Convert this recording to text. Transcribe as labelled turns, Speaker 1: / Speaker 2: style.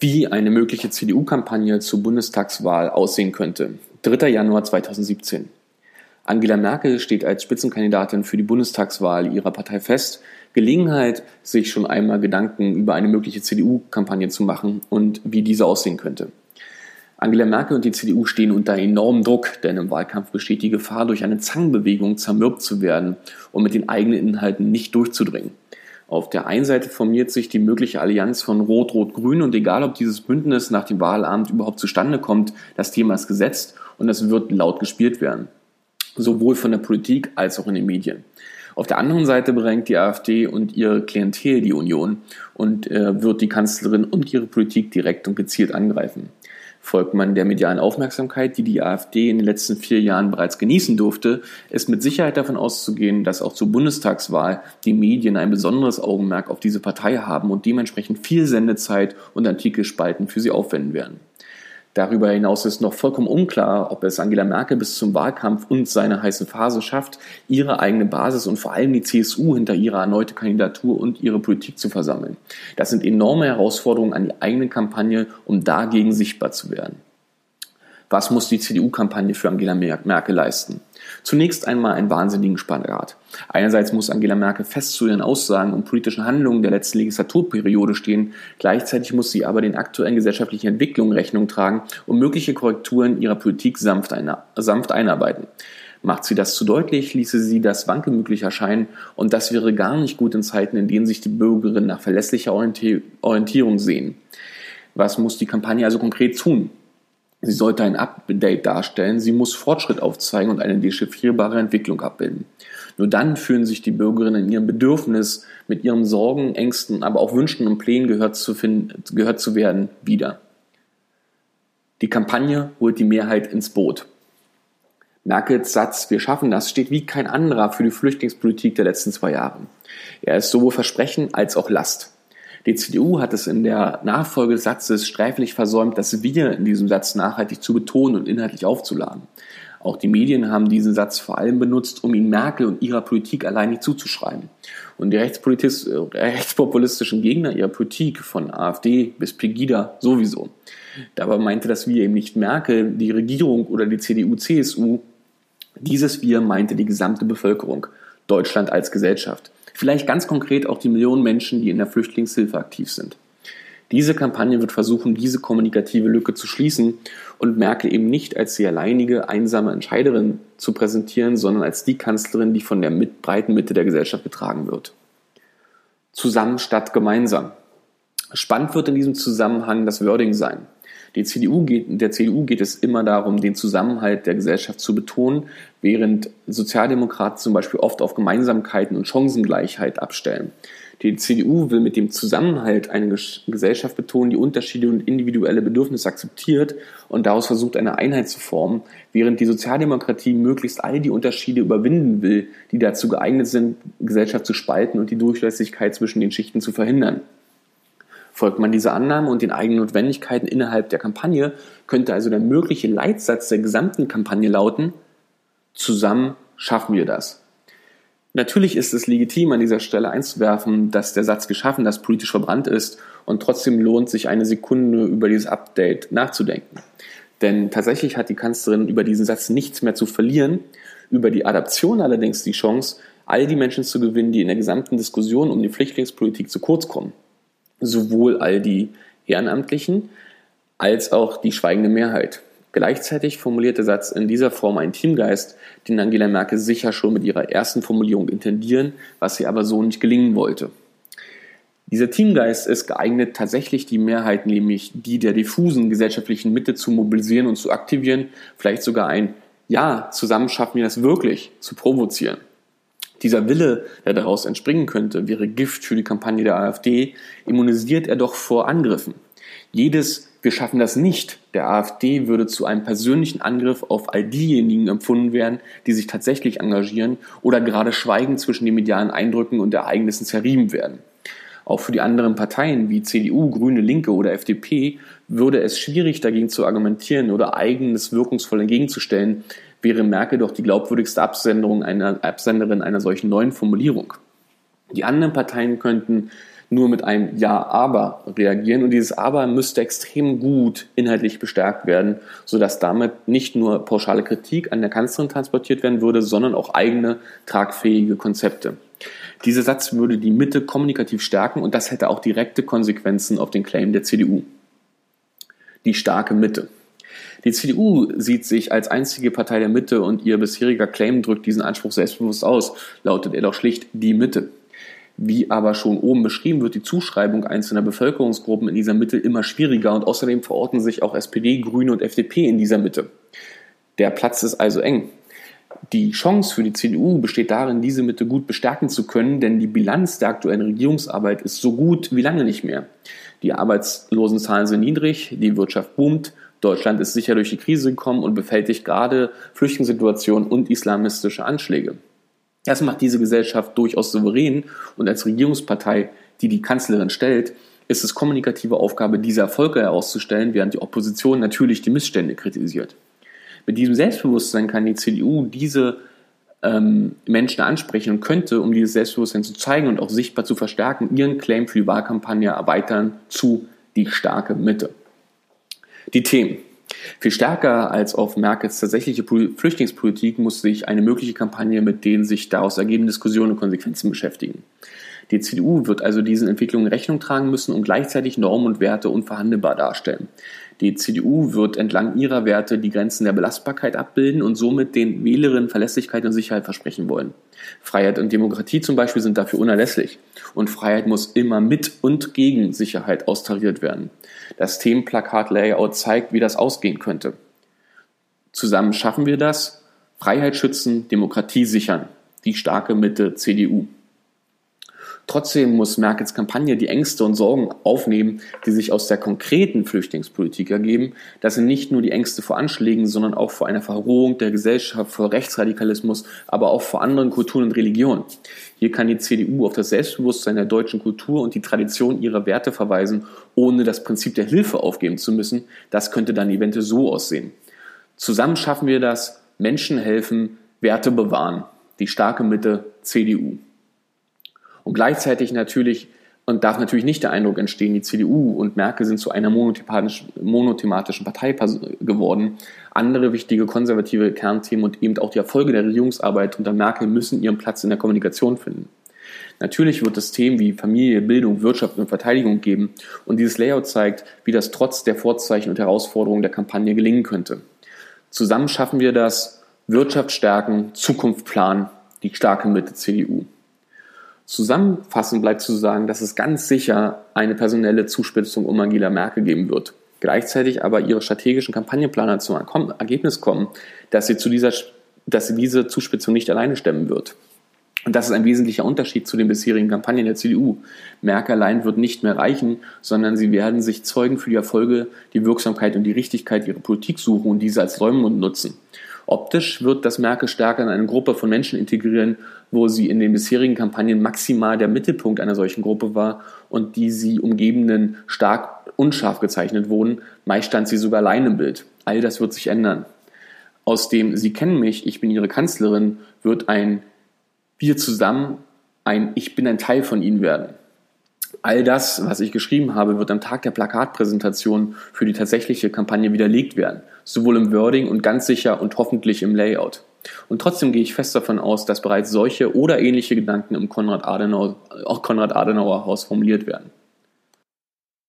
Speaker 1: wie eine mögliche CDU-Kampagne zur Bundestagswahl aussehen könnte. 3. Januar 2017. Angela Merkel steht als Spitzenkandidatin für die Bundestagswahl ihrer Partei fest. Gelegenheit, sich schon einmal Gedanken über eine mögliche CDU-Kampagne zu machen und wie diese aussehen könnte. Angela Merkel und die CDU stehen unter enormem Druck, denn im Wahlkampf besteht die Gefahr, durch eine Zangenbewegung zermürbt zu werden und mit den eigenen Inhalten nicht durchzudringen. Auf der einen Seite formiert sich die mögliche Allianz von Rot-Rot-Grün und egal, ob dieses Bündnis nach dem Wahlabend überhaupt zustande kommt, das Thema ist gesetzt und es wird laut gespielt werden. Sowohl von der Politik als auch in den Medien. Auf der anderen Seite bedrängt die AfD und ihre Klientel die Union und äh, wird die Kanzlerin und ihre Politik direkt und gezielt angreifen. Folgt man der medialen Aufmerksamkeit, die die AfD in den letzten vier Jahren bereits genießen durfte, ist mit Sicherheit davon auszugehen, dass auch zur Bundestagswahl die Medien ein besonderes Augenmerk auf diese Partei haben und dementsprechend viel Sendezeit und Artikelspalten für sie aufwenden werden. Darüber hinaus ist noch vollkommen unklar, ob es Angela Merkel bis zum Wahlkampf und seine heiße Phase schafft, ihre eigene Basis und vor allem die CSU hinter ihrer erneute Kandidatur und ihre Politik zu versammeln. Das sind enorme Herausforderungen an die eigene Kampagne, um dagegen sichtbar zu werden. Was muss die CDU-Kampagne für Angela Merkel leisten? Zunächst einmal einen wahnsinnigen Spagat. Einerseits muss Angela Merkel fest zu ihren Aussagen und politischen Handlungen der letzten Legislaturperiode stehen, gleichzeitig muss sie aber den aktuellen gesellschaftlichen Entwicklungen Rechnung tragen und mögliche Korrekturen ihrer Politik sanft, einer, sanft einarbeiten. Macht sie das zu deutlich, ließe sie das wankelmöglich erscheinen und das wäre gar nicht gut in Zeiten, in denen sich die Bürgerinnen nach verlässlicher Orientierung sehen. Was muss die Kampagne also konkret tun? Sie sollte ein Update darstellen, sie muss Fortschritt aufzeigen und eine dechiffrierbare Entwicklung abbilden. Nur dann fühlen sich die Bürgerinnen in ihrem Bedürfnis, mit ihren Sorgen, Ängsten, aber auch Wünschen und Plänen gehört zu, finden, gehört zu werden, wieder. Die Kampagne holt die Mehrheit ins Boot. Merkels Satz, wir schaffen das, steht wie kein anderer für die Flüchtlingspolitik der letzten zwei Jahre. Er ist sowohl Versprechen als auch Last. Die CDU hat es in der Nachfolge des Satzes sträflich versäumt, das Wir in diesem Satz nachhaltig zu betonen und inhaltlich aufzuladen. Auch die Medien haben diesen Satz vor allem benutzt, um ihn Merkel und ihrer Politik allein nicht zuzuschreiben. Und die rechtspopulistischen Gegner ihrer Politik, von AfD bis Pegida sowieso. Dabei meinte das Wir eben nicht Merkel, die Regierung oder die CDU-CSU. Dieses Wir meinte die gesamte Bevölkerung, Deutschland als Gesellschaft. Vielleicht ganz konkret auch die Millionen Menschen, die in der Flüchtlingshilfe aktiv sind. Diese Kampagne wird versuchen, diese kommunikative Lücke zu schließen und Merkel eben nicht als die alleinige, einsame Entscheiderin zu präsentieren, sondern als die Kanzlerin, die von der mit breiten Mitte der Gesellschaft getragen wird. Zusammen statt gemeinsam. Spannend wird in diesem Zusammenhang das Wording sein. Die CDU geht, der CDU geht es immer darum, den Zusammenhalt der Gesellschaft zu betonen, während Sozialdemokraten zum Beispiel oft auf Gemeinsamkeiten und Chancengleichheit abstellen. Die CDU will mit dem Zusammenhalt eine Gesellschaft betonen, die Unterschiede und individuelle Bedürfnisse akzeptiert und daraus versucht, eine Einheit zu formen, während die Sozialdemokratie möglichst all die Unterschiede überwinden will, die dazu geeignet sind, Gesellschaft zu spalten und die Durchlässigkeit zwischen den Schichten zu verhindern. Folgt man dieser Annahme und den eigenen Notwendigkeiten innerhalb der Kampagne, könnte also der mögliche Leitsatz der gesamten Kampagne lauten, zusammen schaffen wir das. Natürlich ist es legitim, an dieser Stelle einzuwerfen, dass der Satz geschaffen, das politisch verbrannt ist und trotzdem lohnt sich eine Sekunde über dieses Update nachzudenken. Denn tatsächlich hat die Kanzlerin über diesen Satz nichts mehr zu verlieren, über die Adaption allerdings die Chance, all die Menschen zu gewinnen, die in der gesamten Diskussion um die Flüchtlingspolitik zu kurz kommen sowohl all die Ehrenamtlichen als auch die schweigende Mehrheit. Gleichzeitig formuliert der Satz in dieser Form einen Teamgeist, den Angela Merkel sicher schon mit ihrer ersten Formulierung intendieren, was sie aber so nicht gelingen wollte. Dieser Teamgeist ist geeignet, tatsächlich die Mehrheit, nämlich die der diffusen gesellschaftlichen Mitte zu mobilisieren und zu aktivieren, vielleicht sogar ein Ja, zusammen schaffen wir das wirklich, zu provozieren. Dieser Wille, der daraus entspringen könnte, wäre Gift für die Kampagne der AfD, immunisiert er doch vor Angriffen. Jedes wir schaffen das nicht der AfD würde zu einem persönlichen Angriff auf all diejenigen empfunden werden, die sich tatsächlich engagieren oder gerade schweigen zwischen den medialen Eindrücken und Ereignissen zerrieben werden. Auch für die anderen Parteien wie CDU, Grüne, Linke oder FDP würde es schwierig dagegen zu argumentieren oder eigenes wirkungsvoll entgegenzustellen, wäre Merkel doch die glaubwürdigste Absenderin einer, Absenderin einer solchen neuen Formulierung. Die anderen Parteien könnten nur mit einem Ja, aber reagieren. Und dieses Aber müsste extrem gut inhaltlich bestärkt werden, sodass damit nicht nur pauschale Kritik an der Kanzlerin transportiert werden würde, sondern auch eigene tragfähige Konzepte. Dieser Satz würde die Mitte kommunikativ stärken und das hätte auch direkte Konsequenzen auf den Claim der CDU. Die starke Mitte. Die CDU sieht sich als einzige Partei der Mitte und ihr bisheriger Claim drückt diesen Anspruch selbstbewusst aus, lautet er doch schlicht die Mitte. Wie aber schon oben beschrieben, wird die Zuschreibung einzelner Bevölkerungsgruppen in dieser Mitte immer schwieriger und außerdem verorten sich auch SPD, Grüne und FDP in dieser Mitte. Der Platz ist also eng. Die Chance für die CDU besteht darin, diese Mitte gut bestärken zu können, denn die Bilanz der aktuellen Regierungsarbeit ist so gut wie lange nicht mehr. Die Arbeitslosenzahlen sind niedrig, die Wirtschaft boomt, Deutschland ist sicher durch die Krise gekommen und befältigt gerade Flüchtlingssituationen und islamistische Anschläge. Das macht diese Gesellschaft durchaus souverän und als Regierungspartei, die die Kanzlerin stellt, ist es kommunikative Aufgabe, diese Erfolge herauszustellen, während die Opposition natürlich die Missstände kritisiert. Mit diesem Selbstbewusstsein kann die CDU diese ähm, Menschen ansprechen und könnte, um dieses Selbstbewusstsein zu zeigen und auch sichtbar zu verstärken, ihren Claim für die Wahlkampagne erweitern zu die starke Mitte. Die Themen. Viel stärker als auf Merkels tatsächliche Flüchtlingspolitik muss sich eine mögliche Kampagne mit den sich daraus ergebenden Diskussionen und Konsequenzen beschäftigen. Die CDU wird also diesen Entwicklungen Rechnung tragen müssen und gleichzeitig Normen und Werte unverhandelbar darstellen. Die CDU wird entlang ihrer Werte die Grenzen der Belastbarkeit abbilden und somit den Wählerinnen Verlässlichkeit und Sicherheit versprechen wollen. Freiheit und Demokratie zum Beispiel sind dafür unerlässlich. Und Freiheit muss immer mit und gegen Sicherheit austariert werden. Das Themenplakat-Layout zeigt, wie das ausgehen könnte. Zusammen schaffen wir das. Freiheit schützen, Demokratie sichern. Die starke Mitte CDU. Trotzdem muss Merkels Kampagne die Ängste und Sorgen aufnehmen, die sich aus der konkreten Flüchtlingspolitik ergeben, dass sie nicht nur die Ängste vor Anschlägen, sondern auch vor einer Verrohung der Gesellschaft, vor Rechtsradikalismus, aber auch vor anderen Kulturen und Religionen. Hier kann die CDU auf das Selbstbewusstsein der deutschen Kultur und die Tradition ihrer Werte verweisen, ohne das Prinzip der Hilfe aufgeben zu müssen. Das könnte dann eventuell so aussehen. Zusammen schaffen wir das, Menschen helfen, Werte bewahren. Die starke Mitte CDU. Und gleichzeitig natürlich, und darf natürlich nicht der Eindruck entstehen, die CDU und Merkel sind zu einer monothematischen Partei geworden. Andere wichtige konservative Kernthemen und eben auch die Erfolge der Regierungsarbeit unter Merkel müssen ihren Platz in der Kommunikation finden. Natürlich wird es Themen wie Familie, Bildung, Wirtschaft und Verteidigung geben und dieses Layout zeigt, wie das trotz der Vorzeichen und Herausforderungen der Kampagne gelingen könnte. Zusammen schaffen wir das Wirtschaft stärken, Zukunft planen, die starke Mitte CDU. Zusammenfassend bleibt zu sagen, dass es ganz sicher eine personelle Zuspitzung um Angela Merkel geben wird. Gleichzeitig aber ihre strategischen Kampagnenplaner zum Ergebnis kommen, dass sie, zu dieser, dass sie diese Zuspitzung nicht alleine stemmen wird. Und das ist ein wesentlicher Unterschied zu den bisherigen Kampagnen der CDU. Merkel allein wird nicht mehr reichen, sondern sie werden sich Zeugen für die Erfolge, die Wirksamkeit und die Richtigkeit ihrer Politik suchen und diese als Räumen nutzen. Optisch wird das Merkel stärker in eine Gruppe von Menschen integrieren, wo sie in den bisherigen Kampagnen maximal der Mittelpunkt einer solchen Gruppe war und die sie umgebenden stark unscharf gezeichnet wurden. Meist stand sie sogar allein im Bild. All das wird sich ändern. Aus dem Sie kennen mich, ich bin Ihre Kanzlerin wird ein Wir zusammen ein Ich bin ein Teil von Ihnen werden. All das, was ich geschrieben habe, wird am Tag der Plakatpräsentation für die tatsächliche Kampagne widerlegt werden, sowohl im Wording und ganz sicher und hoffentlich im Layout. Und trotzdem gehe ich fest davon aus, dass bereits solche oder ähnliche Gedanken im Konrad-Adenauer Konrad Adenauer Haus formuliert werden.